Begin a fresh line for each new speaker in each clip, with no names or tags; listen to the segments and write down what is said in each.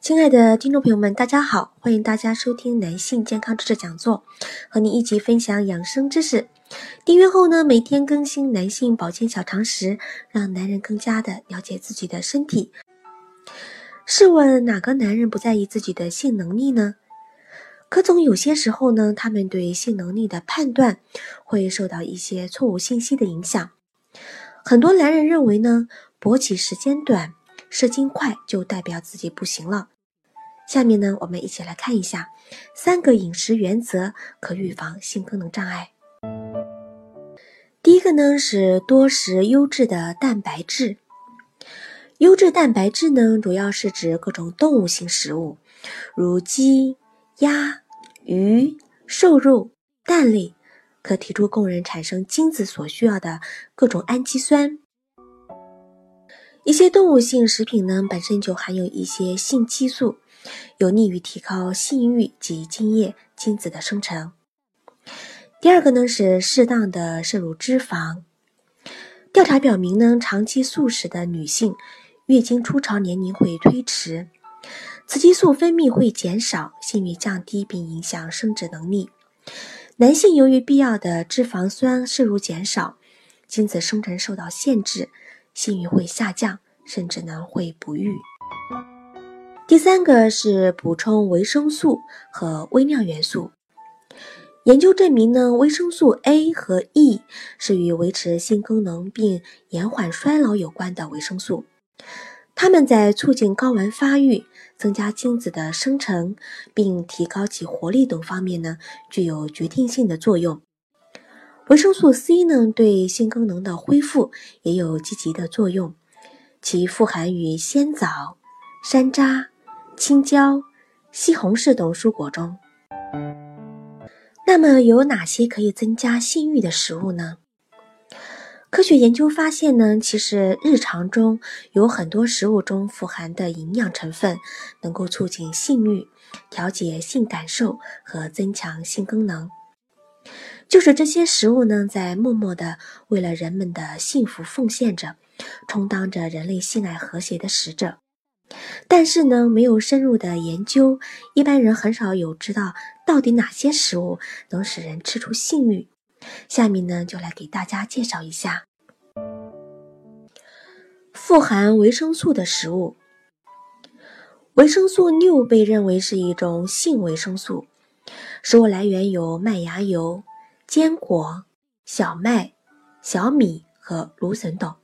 亲爱的听众朋友们，大家好，欢迎大家收听男性健康知识讲座，和你一起分享养生知识。订阅后呢，每天更新男性保健小常识，让男人更加的了解自己的身体。试问哪个男人不在意自己的性能力呢？可总有些时候呢，他们对性能力的判断会受到一些错误信息的影响。很多男人认为呢，勃起时间短、射精快就代表自己不行了。下面呢，我们一起来看一下三个饮食原则可预防性功能障碍。第一个呢是多食优质的蛋白质。优质蛋白质呢，主要是指各种动物性食物，如鸡。鸭、鱼、瘦肉、蛋类可提出供人产生精子所需要的各种氨基酸。一些动物性食品呢，本身就含有一些性激素，有利于提高性欲及精液、精子的生成。第二个呢是适当的摄入脂肪。调查表明呢，长期素食的女性，月经初潮年龄会推迟。雌激素分泌会减少，性欲降低，并影响生殖能力。男性由于必要的脂肪酸摄入减少，精子生成受到限制，性欲会下降，甚至呢会不育。第三个是补充维生素和微量元素。研究证明呢，维生素 A 和 E 是与维持性功能并延缓衰老有关的维生素。它们在促进睾丸发育、增加精子的生成，并提高其活力等方面呢，具有决定性的作用。维生素 C 呢，对性功能的恢复也有积极的作用，其富含于鲜枣、山楂、青椒、西红柿等蔬果中。那么，有哪些可以增加性欲的食物呢？科学研究发现呢，其实日常中有很多食物中富含的营养成分，能够促进性欲、调节性感受和增强性功能。就是这些食物呢，在默默的为了人们的幸福奉献着，充当着人类性爱和谐的使者。但是呢，没有深入的研究，一般人很少有知道到底哪些食物能使人吃出性欲。下面呢，就来给大家介绍一下富含维生素的食物。维生素六被认为是一种性维生素，食物来源有麦芽油、坚果、小麦、小米和芦笋等。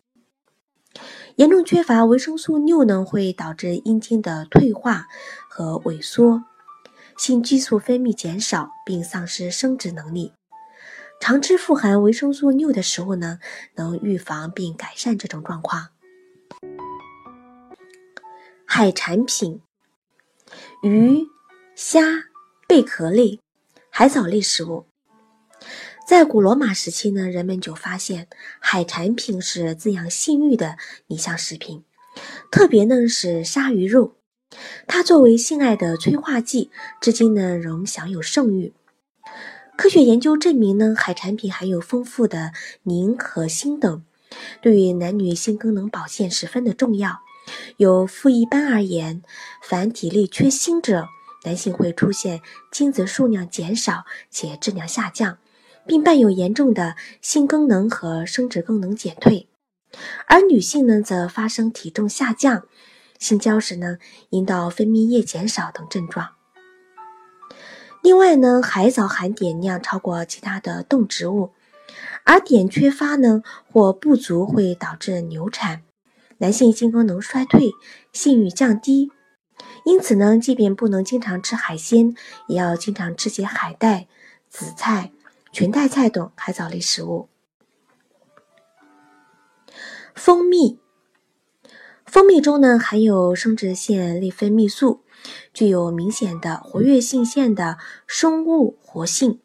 严重缺乏维生素六呢，会导致阴茎的退化和萎缩，性激素分泌减少，并丧失生殖能力。常吃富含维生素六的食物呢，能预防并改善这种状况。海产品、鱼、虾、贝壳类、海藻类食物，在古罗马时期呢，人们就发现海产品是滋养性欲的理想食品，特别呢是鲨鱼肉，它作为性爱的催化剂，至今呢仍享有盛誉。科学研究证明呢，海产品含有丰富的磷和锌等，对于男女性功能保健十分的重要。有妇一般而言，凡体力缺锌者，男性会出现精子数量减少且质量下降，并伴有严重的性功能和生殖功能减退；而女性呢，则发生体重下降、性交时呢，阴道分泌液减少等症状。另外呢，海藻含碘量超过其他的动植物，而碘缺乏呢或不足会导致流产，男性性功能衰退，性欲降低。因此呢，即便不能经常吃海鲜，也要经常吃些海带、紫菜、裙带菜等海藻类食物。蜂蜜，蜂蜜中呢含有生殖腺内分泌素，具有明显的活跃性腺的生物活性。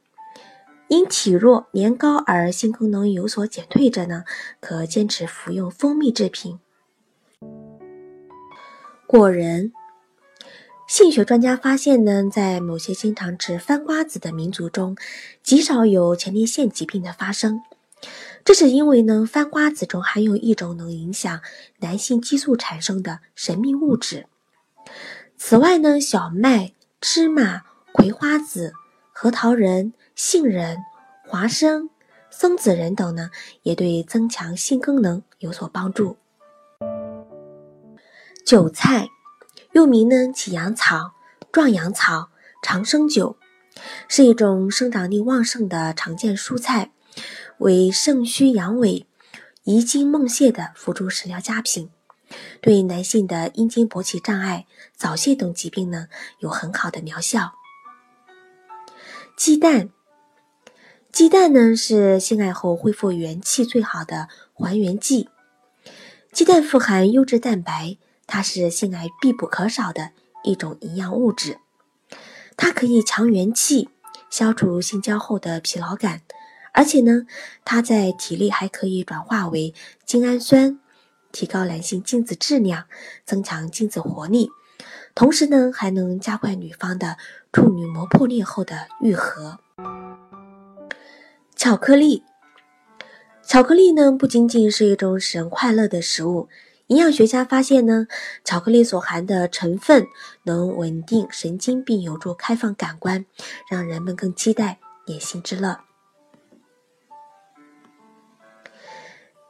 因体弱年高而性功能有所减退者呢，可坚持服用蜂蜜制品。果仁。性学专家发现呢，在某些经常吃番瓜子的民族中，极少有前列腺疾病的发生。这是因为呢，番瓜子中含有一种能影响男性激素产生的神秘物质。此外呢，小麦、芝麻、葵花籽、核桃仁、杏仁、花生、松子仁等呢，也对增强性功能有所帮助。韭菜。又名呢起阳草、壮阳草、长生酒，是一种生长力旺盛的常见蔬菜，为肾虚阳痿、遗精梦泄的辅助食疗佳品，对男性的阴茎勃起障碍、早泄等疾病呢有很好的疗效。鸡蛋，鸡蛋呢是性爱后恢复元气最好的还原剂，鸡蛋富含优质蛋白。它是性爱必不可少的一种营养物质，它可以强元气，消除性交后的疲劳感，而且呢，它在体内还可以转化为精氨酸，提高男性精子质量，增强精子活力，同时呢，还能加快女方的处女膜破裂后的愈合。巧克力，巧克力呢，不仅仅是一种使人快乐的食物。营养学家发现呢，巧克力所含的成分能稳定神经，并有助开放感官，让人们更期待野性之乐。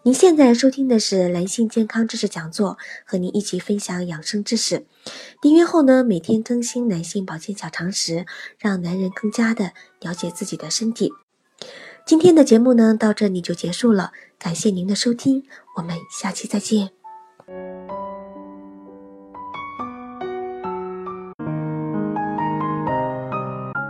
您现在收听的是男性健康知识讲座，和您一起分享养生知识。订阅后呢，每天更新男性保健小常识，让男人更加的了解自己的身体。今天的节目呢，到这里就结束了，感谢您的收听，我们下期再见。